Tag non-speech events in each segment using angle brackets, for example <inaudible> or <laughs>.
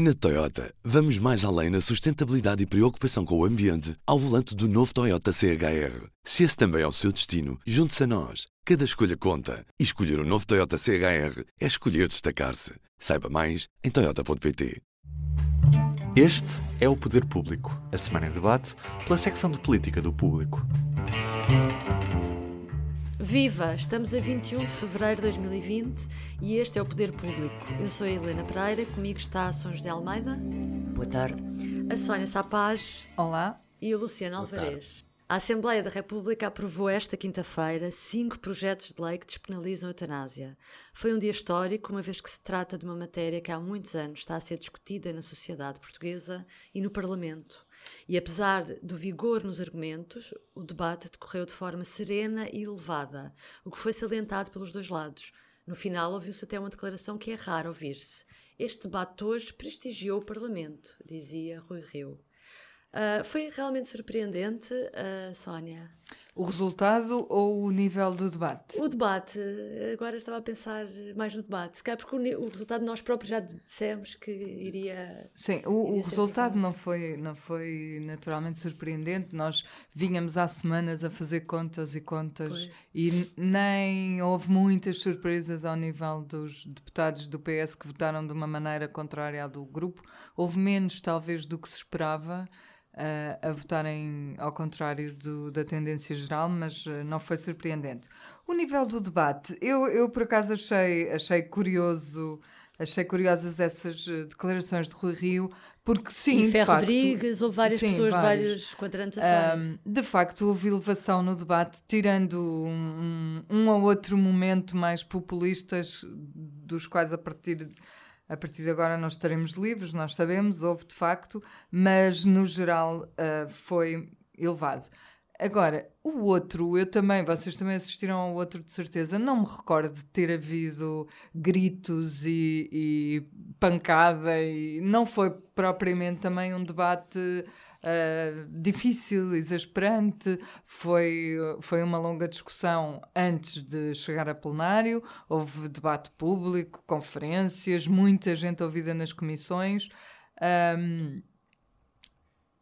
Na Toyota, vamos mais além na sustentabilidade e preocupação com o ambiente ao volante do novo Toyota CHR. Se esse também é o seu destino, junte-se a nós. Cada escolha conta. E escolher o um novo Toyota CHR é escolher destacar-se. Saiba mais em Toyota.pt. Este é o Poder Público, a semana em debate pela secção de política do público. Viva! Estamos a 21 de fevereiro de 2020 e este é o Poder Público. Eu sou a Helena Pereira, comigo está a São José Almeida. Boa tarde. A Sónia Sapaz. Olá. E o Luciano Alvarez. A Assembleia da República aprovou esta quinta-feira cinco projetos de lei que despenalizam a eutanásia. Foi um dia histórico, uma vez que se trata de uma matéria que há muitos anos está a ser discutida na sociedade portuguesa e no Parlamento. E apesar do vigor nos argumentos, o debate decorreu de forma serena e elevada, o que foi salientado pelos dois lados. No final, ouviu-se até uma declaração que é raro ouvir-se. Este debate hoje prestigiou o Parlamento, dizia Rui Rio. Uh, foi realmente surpreendente, uh, Sónia? O resultado ou o nível do debate? O debate. Agora estava a pensar mais no debate. Se calhar porque o, o resultado nós próprios já dissemos que iria. Sim, o, iria o resultado não foi, não foi naturalmente surpreendente. Nós vínhamos há semanas a fazer contas e contas pois. e nem houve muitas surpresas ao nível dos deputados do PS que votaram de uma maneira contrária à do grupo. Houve menos, talvez, do que se esperava a votarem ao contrário do, da tendência geral, mas eh, não foi surpreendente. O nível do debate, eu, eu por acaso achei, achei curioso, achei curiosas essas eh, declarações de Rui Rio, porque sim, e Fé Rodrigues, houve várias sim, pessoas, vários, vários quadrantes a um, De facto, houve elevação no debate, tirando um, um ou outro momento mais populistas, dos quais a partir a partir de agora nós estaremos livres, nós sabemos, houve de facto, mas no geral uh, foi elevado. Agora, o outro, eu também, vocês também assistiram ao outro de certeza, não me recordo de ter havido gritos e, e pancada, e não foi propriamente também um debate uh, difícil, exasperante. Foi, foi uma longa discussão antes de chegar a plenário, houve debate público, conferências, muita gente ouvida nas comissões. Um,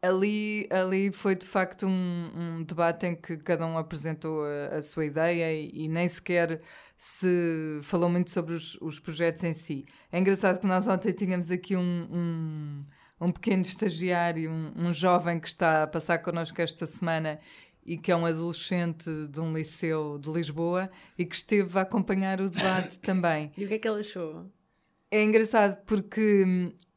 ali, ali foi de facto um, um, debate em que cada um apresentou a, a sua ideia e, e, nem sequer se falou muito sobre os, os, projetos em si. É engraçado que nós ontem tínhamos aqui um, um um pequeno estagiário, um, um jovem que está a passar connosco esta semana e que é um adolescente de um liceu de Lisboa e que esteve a acompanhar o debate <laughs> também. E o que é que ele achou? É engraçado porque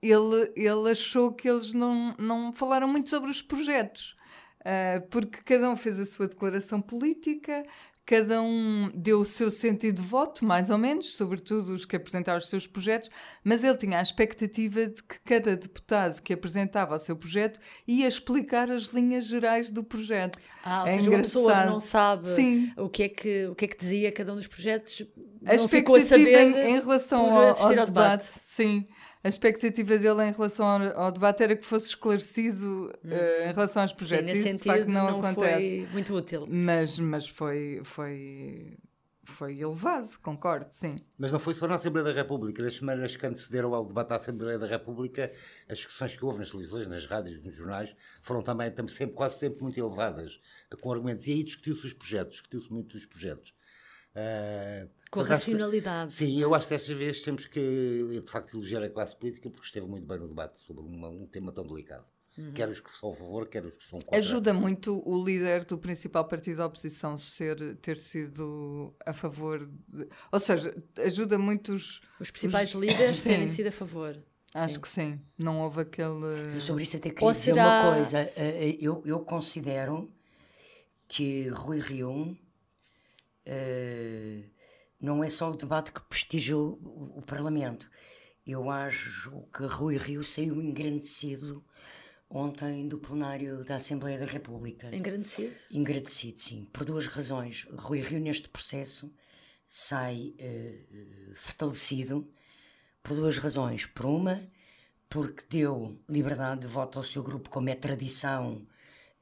ele, ele achou que eles não, não falaram muito sobre os projetos. Uh, porque cada um fez a sua declaração política, cada um deu o seu sentido de voto, mais ou menos, sobretudo os que apresentaram os seus projetos, mas ele tinha a expectativa de que cada deputado que apresentava o seu projeto ia explicar as linhas gerais do projeto. Ah, ou é seja, engraçado. uma pessoa que não sabe Sim. O, que é que, o que é que dizia cada um dos projetos, a não ficou a saber em, em relação ao, ao, ao, debate. debate. Sim a expectativa dele em relação ao, ao, debate era que fosse esclarecido hum. uh, em relação aos projetos. Sim, Isso sentido, de facto não, não acontece. Foi muito útil. Mas, mas foi, foi, foi elevado, concordo, sim. Mas não foi só na Assembleia da República. Nas semanas que antecederam ao debate da Assembleia da República, as discussões que houve nas televisões, nas rádios, nos jornais, foram também, também sempre, quase sempre muito elevadas, com argumentos. E aí discutiu-se os projetos, discutiu-se muito os projetos. Uh, com racionalidade. Que, sim, eu acho que desta vez temos que, de facto, elogiar a classe política porque esteve muito bem no debate sobre uma, um tema tão delicado. Uhum. Quer os que são a favor, quer os que são contra. Ajuda muito o líder do principal partido da oposição ser, ter sido a favor. De, ou seja, ajuda muito os. Os principais os, líderes sim. terem sido a favor. Acho sim. que sim. Não houve aquele. Eu sobre isso até queria dizer será... uma coisa. Eh, eh, eu, eu considero que Rui Rio. Uh, não é só o debate que prestigiou o, o Parlamento. Eu acho que Rui Rio saiu engrandecido ontem do plenário da Assembleia da República. Engrandecido? Engrandecido, sim, por duas razões. Rui Rio, neste processo, sai uh, fortalecido por duas razões. Por uma, porque deu liberdade de voto ao seu grupo, como é tradição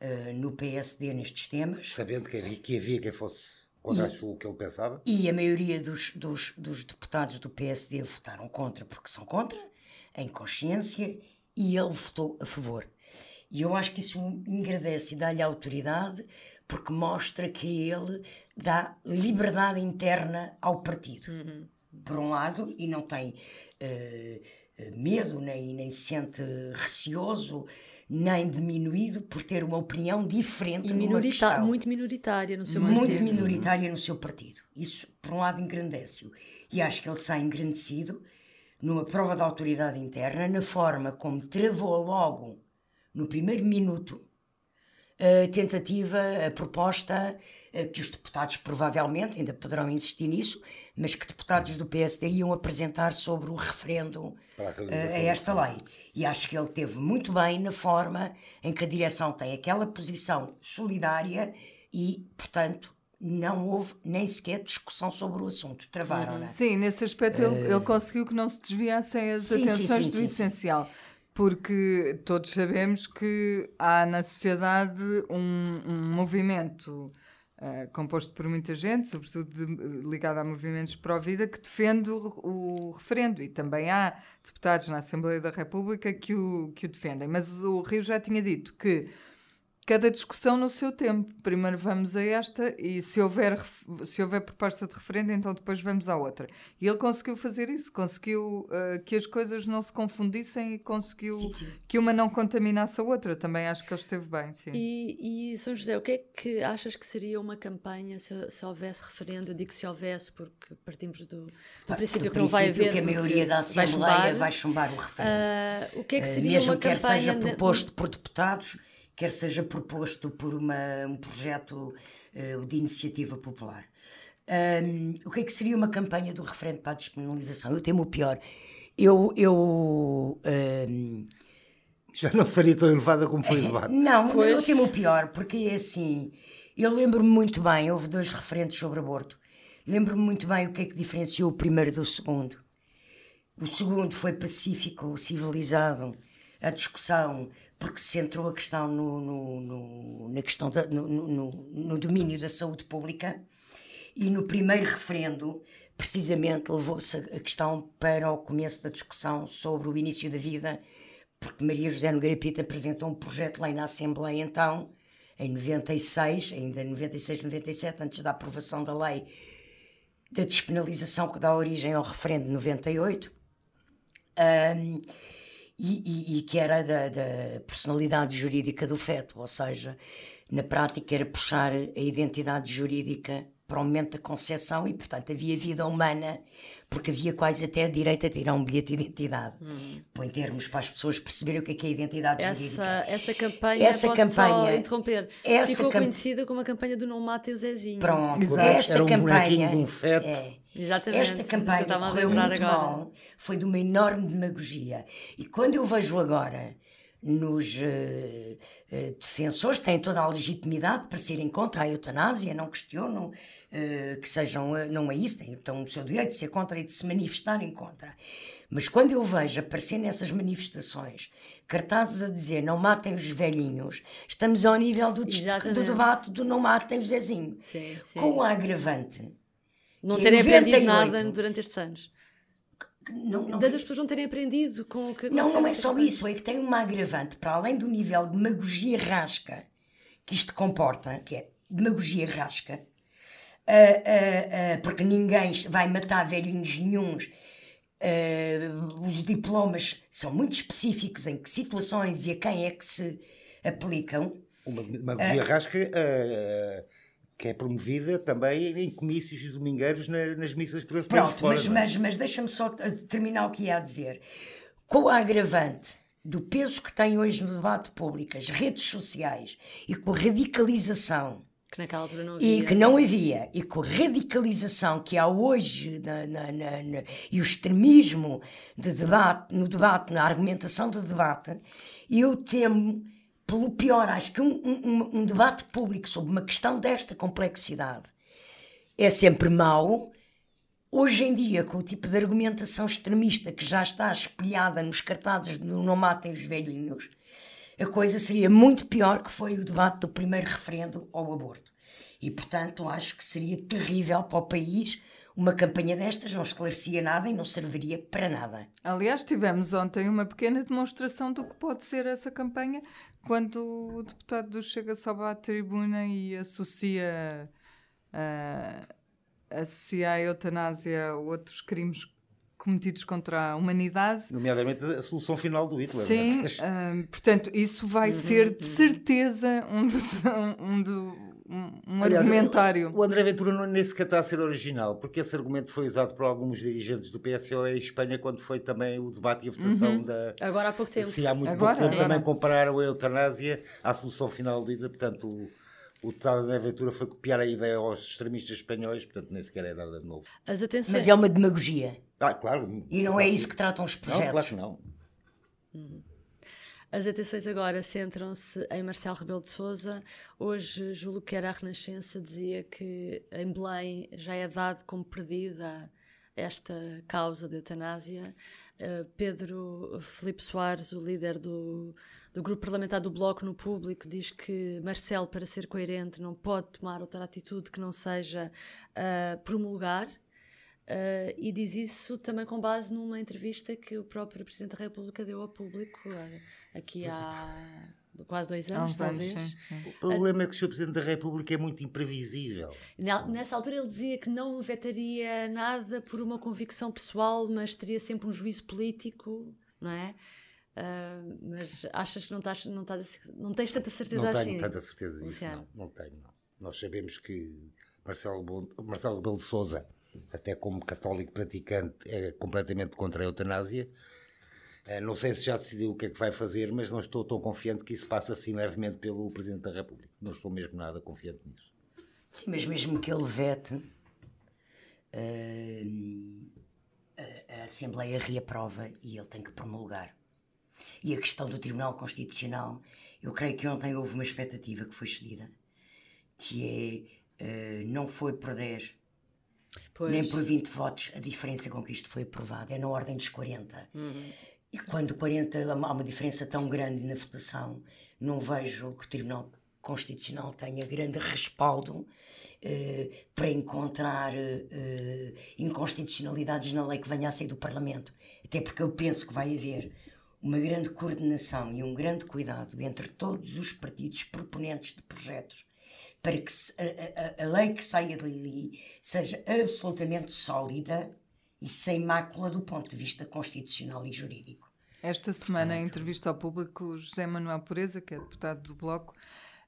uh, no PSD nestes temas. Sabendo que havia, que havia quem fosse contra e, o que ele pensava. E a maioria dos, dos, dos deputados do PSD votaram contra porque são contra. em consciência, e ele votou a favor. E eu acho que isso engrandece e dá-lhe autoridade, porque mostra que ele dá liberdade interna ao partido. Uhum. Por um lado, e não tem uh, medo, nem, nem se sente receoso, nem diminuído por ter uma opinião diferente e minorita muito minoritária no seu muito partido. Muito minoritária no seu partido. Isso, por um lado, engrandece-o. E acho que ele sai engrandecido numa prova de autoridade interna, na forma como travou logo, no primeiro minuto, a tentativa, a proposta, que os deputados provavelmente ainda poderão insistir nisso, mas que deputados do PSD iam apresentar sobre o referendo a, a esta lei. E acho que ele teve muito bem na forma em que a direção tem aquela posição solidária e, portanto, não houve nem sequer discussão sobre o assunto. Travaram, uhum. não é? Sim, nesse aspecto uh... ele, ele, conseguiu que não se desviassem as sim, atenções sim, sim, do essencial. Porque todos sabemos que há na sociedade um, um movimento uh, composto por muita gente, sobretudo de, ligado a movimentos pró-vida, que defende o, o, referendo. E também há deputados na Assembleia da República que o, que o defendem. Mas o Rio já tinha dito que cada discussão no seu tempo. Primeiro vamos a esta e se houver, se houver proposta de referendo, então depois vamos à outra. E ele conseguiu fazer isso, conseguiu uh, que as coisas não se confundissem e conseguiu sim, sim. que uma não contaminasse a outra. Também acho que ele esteve bem, sim. E, e São José, o que é que achas que seria uma campanha se, se houvesse referendo? Eu digo se houvesse, porque partimos do, do ah, princípio do que não vai haver. que a maioria da Assembleia vai chumbar, vai chumbar o referendo. Uh, o que é que seria uh, mesmo uma quer campanha seja proposto por deputados quer seja proposto por uma, um projeto uh, de iniciativa popular. Um, o que é que seria uma campanha do referendo para a despenalização? Eu temo o pior. Eu. eu um, Já não seria tão elevada como foi o debate. <laughs> Não, pois... eu temo o pior, porque é assim. Eu lembro-me muito bem, houve dois referentes sobre aborto. Lembro-me muito bem o que é que diferenciou o primeiro do segundo. O segundo foi pacífico, civilizado, a discussão porque se centrou a questão no, no, no na questão da, no, no, domínio da saúde pública e no primeiro referendo precisamente levou-se a questão para o começo da discussão sobre o início da vida porque Maria José Nogueira Pinto apresentou um projeto de lei na Assembleia então em 96, ainda em 96, 97 antes da aprovação da lei da despenalização que dá origem ao referendo de 98 um, e, e, e que era da, da, personalidade jurídica do feto, ou seja, na prática era puxar a identidade jurídica para o momento da concepção e, portanto, havia vida humana, porque havia quase até a direito a tirar um bilhete de identidade. Hum. Põe termos para as pessoas perceberem o que é, que é a identidade essa, jurídica. Essa campanha, essa campanha interromper, essa ficou cam... conhecida como a campanha do Não Mate o Zezinho. Pronto, Exato. esta era um campanha... de um feto. É, Exatamente. Esta campanha correu muito agora. mal, foi de uma enorme demagogia. E quando eu vejo agora nos uh, uh, defensores, têm toda a legitimidade para serem contra a eutanásia, não questionam uh, que sejam, não é isso, têm então, o seu direito de ser contra e de se manifestarem contra. Mas quando eu vejo aparecer nessas manifestações cartazes a dizer não matem os velhinhos, estamos ao nível do, do debate do não matem o Zezinho. Sim, sim. Com o agravante não terem aprendido nada durante estes anos. Não, não, das pessoas não terem aprendido com o que Não, não é só isso, é que tem uma agravante, para além do nível de demagogia rasca que isto comporta, que é demagogia rasca, uh, uh, uh, porque ninguém vai matar velhinhos nenhums. os diplomas são muito específicos em que situações e a quem é que se aplicam. Uma demagogia rasca que é promovida também em comícios domingueiros na, nas missas por esse Pronto, fora, mas, é? mas, mas deixa-me só terminar o que ia a dizer. Com o agravante do peso que tem hoje no debate público as redes sociais e com a radicalização que naquela altura não havia. E que não havia. E com a radicalização que há hoje na, na, na, na, e o extremismo de debate, no debate, na argumentação do debate, eu temo pelo pior, acho que um, um, um, debate público sobre uma questão desta complexidade é sempre mau. Hoje em dia, com o tipo de argumentação extremista que já está espelhada nos cartazes de Não Matem os Velhinhos, a coisa seria muito pior que foi o debate do primeiro referendo ao aborto. E, portanto, acho que seria terrível para o país uma campanha destas não esclarecia nada e não serviria para nada. Aliás, tivemos ontem uma pequena demonstração do que pode ser essa campanha quando o deputado do Chega sobe à tribuna e associa, uh, associa a eutanásia a outros crimes cometidos contra a humanidade. Nomeadamente a solução final do Hitler. Sim, uh, portanto, isso vai uhum, ser de certeza um, dos, <laughs> um, do, um, Aliás, argumentário. O André Ventura não nem sequer está a ser original, porque esse argumento foi usado por alguns dirigentes do PSOE em Espanha quando foi também o debate e a votação uhum. da. Agora há pouco tempo. Sim, há muito agora, pouco tempo também compararam a eutanásia à solução final do Hitler, portanto. O, o tal da aventura foi copiar a ideia aos extremistas espanhóis, portanto nem sequer é nada de novo. As atenções... Mas é uma demagogia. Ah, claro. E não claro. é isso que tratam os projetos. Não, claro que não. Uhum. As atenções agora centram-se em Marcelo Rebelo de Sousa. Hoje, Júlio que era a Renascença dizia que em Belém já é dado como perdida esta causa de eutanásia. Uh, Pedro Felipe Soares, o líder do, do grupo parlamentar do Bloco no público, diz que Marcelo, para ser coerente, não pode tomar outra atitude que não seja uh, promulgar Uh, e diz isso também com base numa entrevista que o próprio Presidente da República deu ao público aqui há quase dois anos, talvez. Sim, sim. O problema é que o Sr. Presidente da República é muito imprevisível. Nessa altura ele dizia que não vetaria nada por uma convicção pessoal, mas teria sempre um juízo político, não é? Uh, mas achas que não, estás, não, estás, não tens tanta certeza não assim? Não tenho tanta certeza disso, não. Não tenho, não. Nós sabemos que Marcelo, Marcelo Rebelo de Sousa até como católico praticante, é completamente contra a eutanásia. Eh, não sei se já decidiu o que é que vai fazer, mas não estou tão confiante que isso passe assim levemente pelo Presidente da República. Não estou mesmo nada confiante nisso. Sim, mas mesmo que ele vete, uh, a, a Assembleia reaprova e ele tem que promulgar. E a questão do Tribunal Constitucional, eu creio que ontem houve uma expectativa que foi cedida, que é, uh, não foi por 10, Pois. Nem por 20 votos a diferença com que isto foi aprovado. É na ordem dos 40. Uhum. E quando 40 há uma diferença tão grande na votação, não vejo que o Tribunal Constitucional tenha grande respaldo eh, para encontrar eh, inconstitucionalidades na lei que venha a sair do Parlamento. Até porque eu penso que vai haver uma grande coordenação e um grande cuidado entre todos os partidos proponentes de projetos para que a, a, a lei que saia dali seja absolutamente sólida e sem mácula do ponto de vista constitucional e jurídico. Esta semana, em entrevista ao público, José Manuel Pureza, que é deputado do Bloco,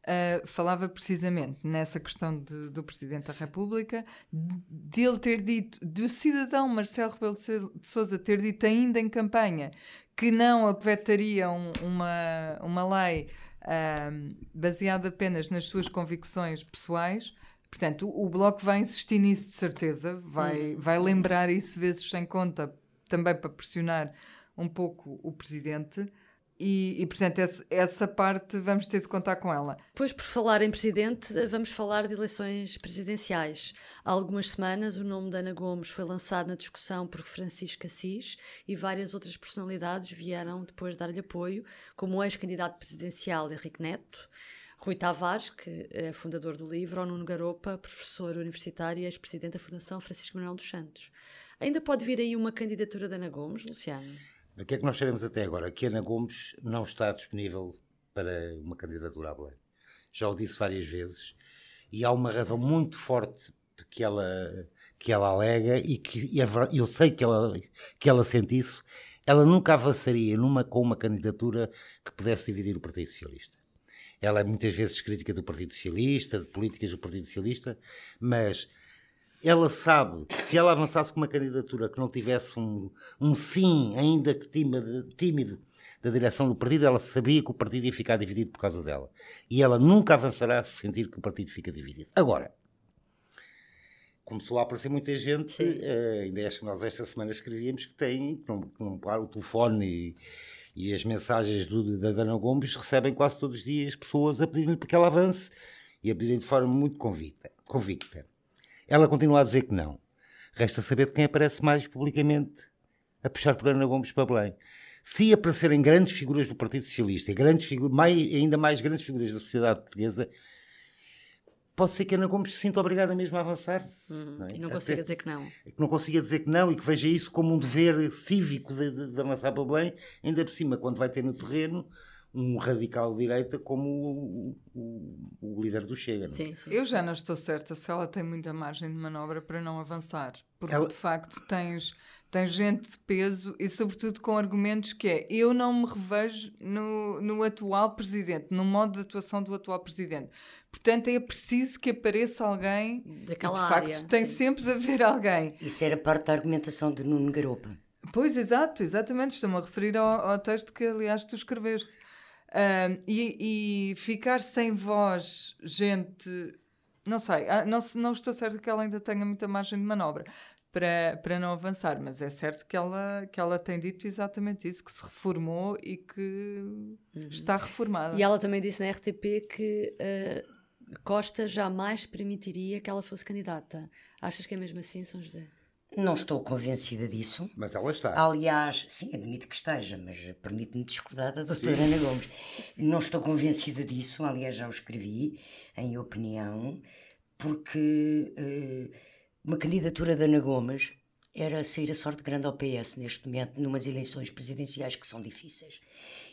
uh, falava precisamente nessa questão de, do Presidente da República, de ele ter dito, do cidadão Marcelo Rebelo de Sousa ter dito ainda em campanha que não avetaria um, uma, uma lei um, baseado apenas nas suas convicções pessoais. Portanto, o, o Bloco vai insistir nisso de certeza, vai, vai lembrar isso vezes sem conta, também para pressionar um pouco o Presidente. E, e, portanto, essa, essa, parte vamos ter de contar com ela. Pois, por falar em presidente, vamos falar de eleições presidenciais. Há algumas semanas, o nome de Ana Gomes foi lançado na discussão por Francisco Assis e várias outras personalidades vieram depois dar-lhe apoio, como o ex-candidato presidencial Henrique Neto, Rui Tavares, que é fundador do livro, ou Nuno Garopa, professor universitário e ex-presidente da Fundação Francisco Manuel dos Santos. Ainda pode vir aí uma candidatura de Ana Gomes, Luciano? O que é que nós sabemos até agora? Que Ana Gomes não está disponível para uma candidatura à Belém. Já o disse várias vezes e há uma razão muito forte que ela, que ela alega e que e eu sei que ela, que ela sente isso. Ela nunca avançaria numa, com uma candidatura que pudesse dividir o Partido Socialista. Ela é muitas vezes crítica do Partido Socialista, de políticas do Partido Socialista, mas ela sabe que se ela avançasse com uma candidatura que não tivesse um, um sim, ainda que tímido, tímido, da direção do partido, ela sabia que o partido ia ficar dividido por causa dela. E ela nunca avançará se sentir que o partido fica dividido. Agora, começou a aparecer muita gente, uh, ainda que nós esta semana escrevíamos que tem, que não, que não para o telefone e, e as mensagens do, da Dana Gomes recebem quase todos os dias pessoas a pedir-lhe que ela avance e a pedir de forma muito convicta. convicta. Ela continua a dizer que não. Resta saber de quem aparece mais publicamente a puxar por Ana Gomes para Belém. Se aparecerem grandes figuras do Partido Socialista e grandes mais, ainda mais grandes figuras da sociedade portuguesa, pode ser que Ana Gomes se sinta obrigada mesmo a avançar. Uhum. é? E não Até- consiga dizer que não. que não consiga dizer que não e que veja isso como um dever cívico de, de, de avançar para bem, ainda por cima, quando vai ter no terreno um radical de direita como o, o, o líder do Chega. não é? Sim, sim. Eu já não estou certa se ela tem muita margem de manobra para não avançar. Porque, Ela- de facto, tens, tens gente de peso e, sobretudo, com argumentos que é eu não me revejo no, no atual presidente, no modo de atuação do atual presidente. Portanto, é preciso que apareça alguém. Daquela e, de facto, área, tem sim. sempre de haver alguém. Isso era parte da argumentação de Nuno Garopa. Pois, exato, exatamente. Estou-me a referir ao, ao texto que, aliás, tu escreveste. Ahm, e, e ficar sem voz, gente. Não sei, ah, não, não estou certa que ela ainda tenha muita margem de manobra para, para não avançar, mas é certo que ela, que ela tem dito exatamente isso: que se reformou e que está reformada. E ela também disse na RTP que eh, Costa jamais permitiria que ela fosse candidata. Achas que é mesmo assim, São José? Não estou convencida disso. Mas ela está. Aliás, sim, admito que esteja, mas permite-me discordar da doutora Ana Gomes. Não estou convencida disso, aliás, já o escrevi em opinião, porque eh, uma candidatura da Ana Gomes era sair a sorte grande ao PS neste momento, numas eleições presidenciais que são difíceis.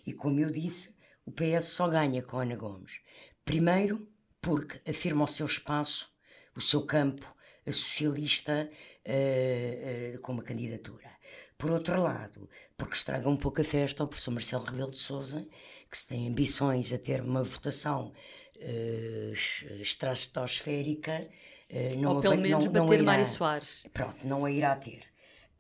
E como eu disse, o PS só ganha com Ana Gomes. Primeiro, porque afirma o seu espaço, o seu campo a socialista eh, eh, com uma candidatura. Por outro lado, porque estraga um pouco a festa ao professor Marcelo Rebelo de Sousa, que se tem ambições a ter uma votação eh, es- estratosférica, eh, não Ou a pelo vai- menos não- não a bater Mário Soares. Pronto, não a irá ter.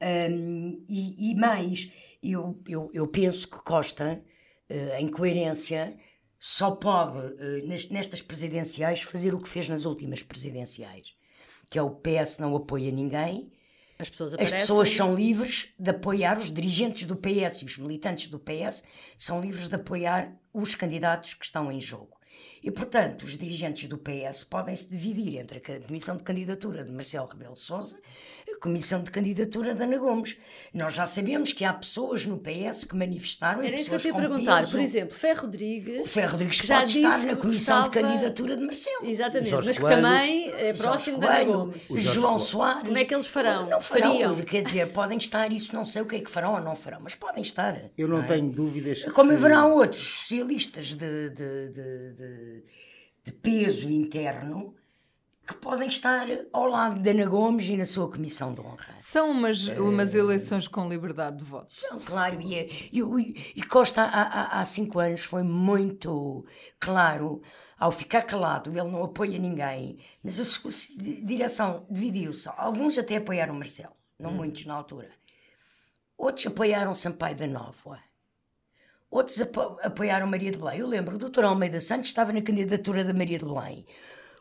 Hum, e, e mais, eu, eu, eu penso que Costa, eh, em coerência, só pode, eh, nes- nestas presidenciais, fazer o que fez nas últimas presidenciais, que é o PS não apoia ninguém, As pessoas as aparecem. pessoas são livres de apoiar os dirigentes do PS e os militantes do PS são livres de apoiar os candidatos que estão em jogo. E, portanto, os dirigentes do PS podem se dividir entre a comissão de candidatura de Marcelo Rebelo de Sousa a comissão de candidatura de Ana Gomes. Nós já sabemos que há pessoas no PS que manifestaram e Era isso que eu pessoas te ia perguntar. peso. Por exemplo, Ferro Rodrigues. O Ferro Rodrigues que já pode estar na que comissão de gostava- candidatura de Marcelo. Exatamente, Jorge mas que Coelho, também é próximo da Ana Gomes. o João Soares. Como é que eles farão? Não farão, Fariam? quer dizer, podem estar, isso não sei o que é que farão ou não farão, mas podem estar. Eu não é? tenho dúvidas que Como haverá outros socialistas de, de, de, de- de peso interno que podem estar ao lado de Ana Gomes e na sua comissão de honra. São umas, umas eleições com liberdade de voto. São, claro, e, é- e, e Costa há, há, há cinco anos foi muito claro, ao ficar calado, ele não apoia ninguém, mas a sua direção dividiu-se. Alguns até apoiaram Marcelo, não muitos na altura. Outros apoiaram Sampaio da Nova. Outros apo- apoiaram Maria de Belém. Eu lembro, o doutor Almeida Santos estava na candidatura da Maria de Belém.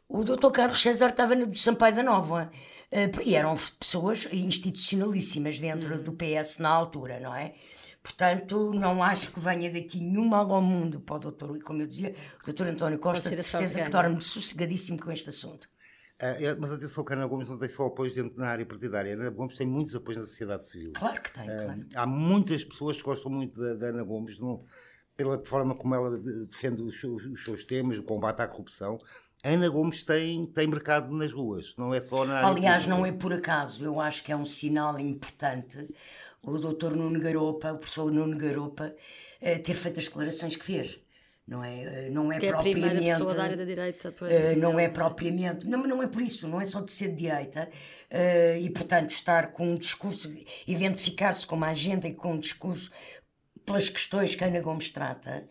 O doutor Carlos César estava no do Sampaio da Nova. Eh, E eram pessoas institucionalíssimas dentro do PS na altura, não é? Portanto, não acho que venha daqui nenhum mal ao mundo para o doutor, e como eu dizia, o doutor António Costa, de certeza que dorme sossegadíssimo com este assunto. É, mas atenção que a Ana Gomes não tem só apoios dentro na área partidária. A Ana Gomes tem muitos apoios na sociedade civil. Claro que tem, claro. Há muitas pessoas que gostam muito da, da Ana Gomes não- pela forma como ela de- defende os seus, os seus temas, o combate à corrupção. Ana Gomes tem, tem mercado nas ruas, não é só na área Aliás, pública. não é por acaso, eu acho que é um sinal importante o doutor Nuno Garopa, o professor Nuno Garopa, eh, ter feito as declarações que fez. Não é, Eh, não é Que é a propriamente. da área da direita. pois, eh, não é propriamente. Não, não é por isso, não é só de ser de direita e, portanto, estar com um discurso, identificar-se com uma agenda e com um discurso pelas questões que a Ana Gomes trata,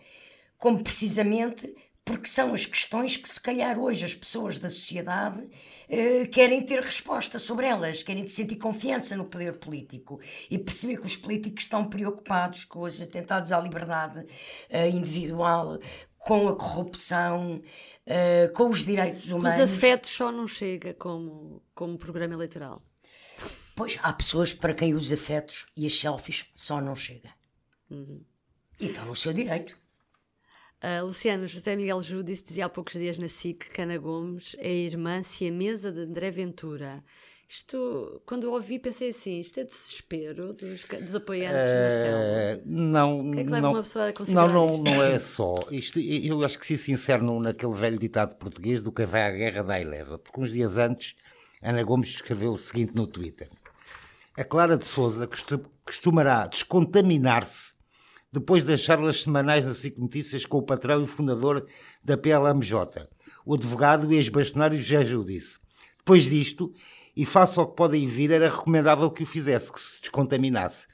como precisamente porque são as questões que, se calhar, hoje as pessoas da sociedade eh, querem ter resposta sobre elas, querem sentir confiança no poder político e perceber que os políticos estão preocupados com os atentados à liberdade eh, individual, com a corrupção, eh, com os direitos Os humanos. afetos só não chega como, como programa eleitoral. Pois há pessoas para quem os afetos e as selfies só não chega. E estão no seu direito. Ah, Luciano, José Miguel Júdice dizia há poucos dias na SIC que Ana Gomes é a irmã siamesa de André Ventura Isto, quando ouvi, pensei assim: isto é desespero dos, dos apoiantes de Marcelo. Eh, não, que é que leva não, uma pessoa a considerar não, não, é só. Isto, eu acho que se no- naquele velho ditado português do que vai à guerra dá e leva. Porque uns dias antes, Ana Gomes escreveu o seguinte no Twitter. A Clara de Souza costu- costumará descontaminar-se depois das charlas semanais na SIC Notícias com o patrão e fundador da PLMJ, o advogado e ex-bastonário José Judice. Depois disto, e face ao que podem vir, era recomendável que o fizesse, que se descontaminasse,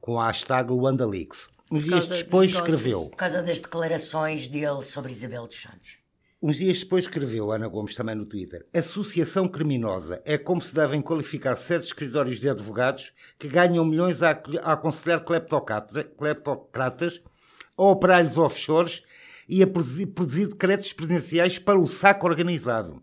com a hashtag LuandaLeaks. Uns dias depois escreveu, Por causa das declarações dele sobre Isabel dos Santos. Uns dias depois escreveu, Ana Gomes também no Twitter, associação criminosa é como se devem qualificar certos escritórios de advogados que ganham milhões a, a aconselhar cleptocrata- cleptocratas ou operar-lhes offshores e a produzir, produzir decretos presidenciais para o saco organizado.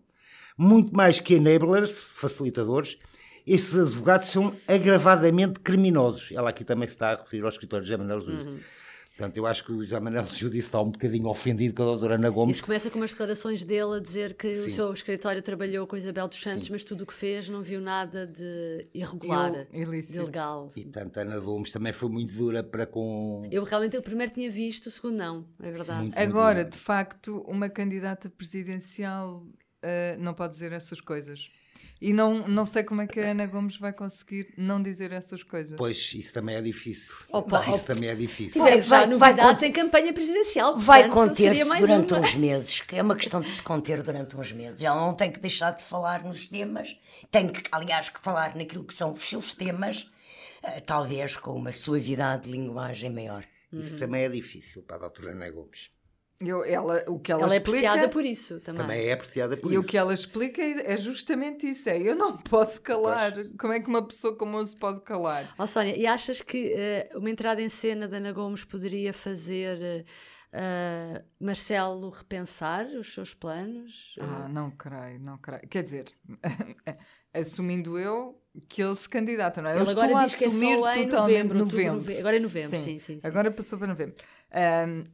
Muito mais que enablers, facilitadores, estes advogados são agravadamente criminosos. Ela aqui também se está a referir ao escritório de Manuel Júdice. Uhum. Portanto, eu acho que o José Manuel Júdice está um bocadinho ofendido com a doutora Ana Gomes. Isso começa com umas declarações dele a dizer que o seu escritório trabalhou com Isabel dos Santos, mas tudo o que fez não viu nada de irregular, ilícito. de ilegal. E portanto, a Ana Gomes também foi muito dura para com. Eu realmente o primeiro tinha visto, o segundo não, é verdade. Muito. Agora, de facto, uma candidata presidencial ah, não pode dizer essas coisas. E não, não sei como é que a Ana Gomes vai conseguir não dizer essas coisas. Pois, isso também é difícil. Opa, isso opa. também é difícil. Tivemos Vai- já vai novidades con- em campanha presidencial. Vai conter-se durante uma. uns meses, que é uma questão de se conter durante uns meses. Ela não tem que deixar de falar nos temas, tem que, aliás, que falar naquilo que são os seus temas, eh, talvez com uma suavidade de linguagem maior. Isso também é difícil para a doutora Ana Gomes. Eu, ela, o que ela, Ela é explica, apreciada por isso também. Também é apreciada por E isso. o que ela explica é é justamente isso: é eu não posso calar. Como é que uma pessoa como eu se pode calar? Ó Sónia, e achas que eh, uma entrada em cena da Ana Gomes poderia fazer eh, eh, Marcelo repensar os seus planos? Ah, não creio, não creio. Quer dizer, <laughs> assumindo eu que ele se candidata, não é? eu Ele estou agora a diz que é só assumir em totalmente novembro, novembro. outubro, nove- agora é novembro, sim, sim, sim. Agora passou para novembro. Ahm,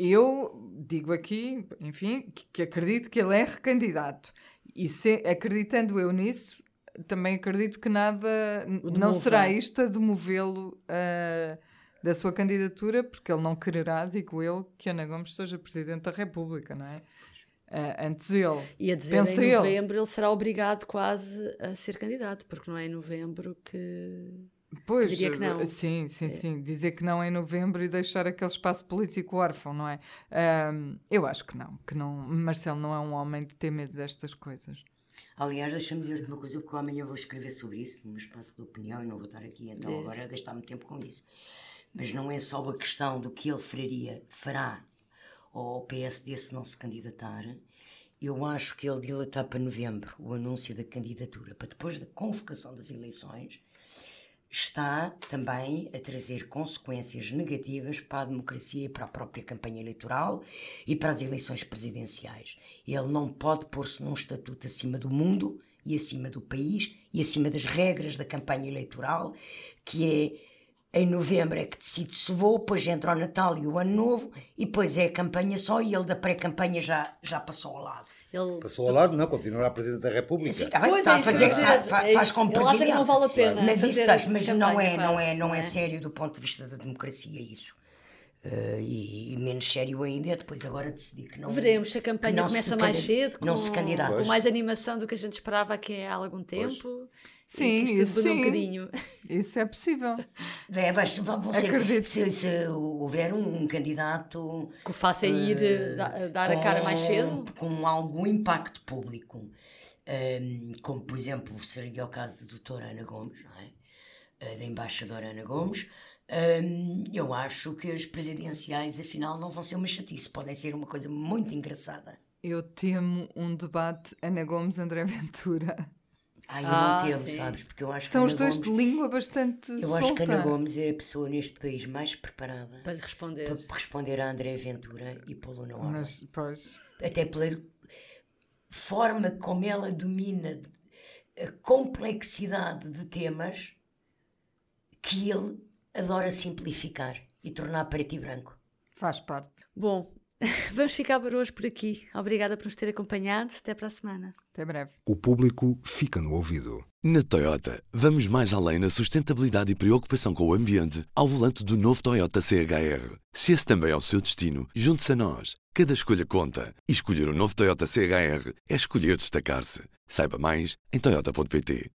eu digo aqui, enfim, que, que acredito que ele é recandidato. E se- acreditando eu nisso, também acredito que nada não será isto a demovê-lo ah, da sua candidatura, porque ele não quererá, digo eu, que Ana Gomes seja Presidente da República, não é? Ah, antes ele. E a dizer Pensa em ele. novembro ele será obrigado quase a ser candidato, porque não é em novembro que. Pois, diria que não. É. sim, sim, sim. Dizer que não em novembro e deixar aquele espaço político órfão, não é? Ahm, eu acho que não, que não. Marcelo não é um homem de ter medo destas coisas. Aliás, deixa-me dizer-te uma coisa, porque amanhã vou escrever sobre isso, num espaço de opinião, e não vou estar aqui então agora a gastar muito tempo com isso. Mas não é só a questão do que ele faria, fará ao PSD se não se candidatar. Eu acho que ele dilatar para novembro o anúncio da candidatura, para depois da convocação das eleições, está também a trazer consequências negativas para a democracia e para a própria campanha eleitoral e para as eleições presidenciais. Ele não pode pôr-se num estatuto acima do mundo e acima do país e acima das regras da campanha eleitoral, que é em novembro é que decide se vou, depois entra o Natal e o Ano Novo, e depois é a campanha só, e ele da pré-campanha já, já passou ao lado. Ele. Passou ao lado, não, continuará Presidente da República. Sim, tá bem, Pois está é, a fazer, tá- é faz isso. como Ele acha que presidente. não vale a pena Mas isso faz, mas não é, não é, não não é é? sério do ponto de vista da democracia isso. Eh, e, e menos sério ainda é depois agora decidir que não Veremos se a campanha começa mais cedo, com, não se candidata. com mais animação do que a gente esperava aqui há algum tempo. Sim, isso demorou um sim. bocadinho. Isso é possível. <laughs> É, vai, vão ser, Acredito. se, se houver um, um candidato Que o faça ir da- dar a cara mais cedo. com algum impacto público, Ahm, como por exemplo seria o caso da doutora Ana Gomes, não é? Da embaixadora Ana Gomes, Eu acho que as presidenciais afinal não vão ser uma chatice, podem ser uma coisa muito engraçada. Eu temo um debate Ana Gomes-André Ventura. Ah, eu Ah, não temo, sim. sabes? Porque eu acho São que os dois Gomes, de língua bastante Eu solta. acho que Ana Gomes é a pessoa neste país mais preparada Para lhe responder. para responder a André Ventura e pô-lo na ordem. Mas, pois, até pela forma como ela domina a complexidade de temas que ele adora simplificar e tornar preto e branco. faz parte. Bom, <laughs> vamos ficar por hoje por aqui. Obrigada por nos ter acompanhado. Até para a semana. Até breve. O público fica no ouvido. Na Toyota, vamos mais além na sustentabilidade e preocupação com o ambiente ao volante do novo Toyota CHR. Se esse também é o seu destino, junte-se a nós. Cada escolha conta. E escolher o um novo Toyota CHR é escolher destacar-se. Saiba mais em Toyota.pt.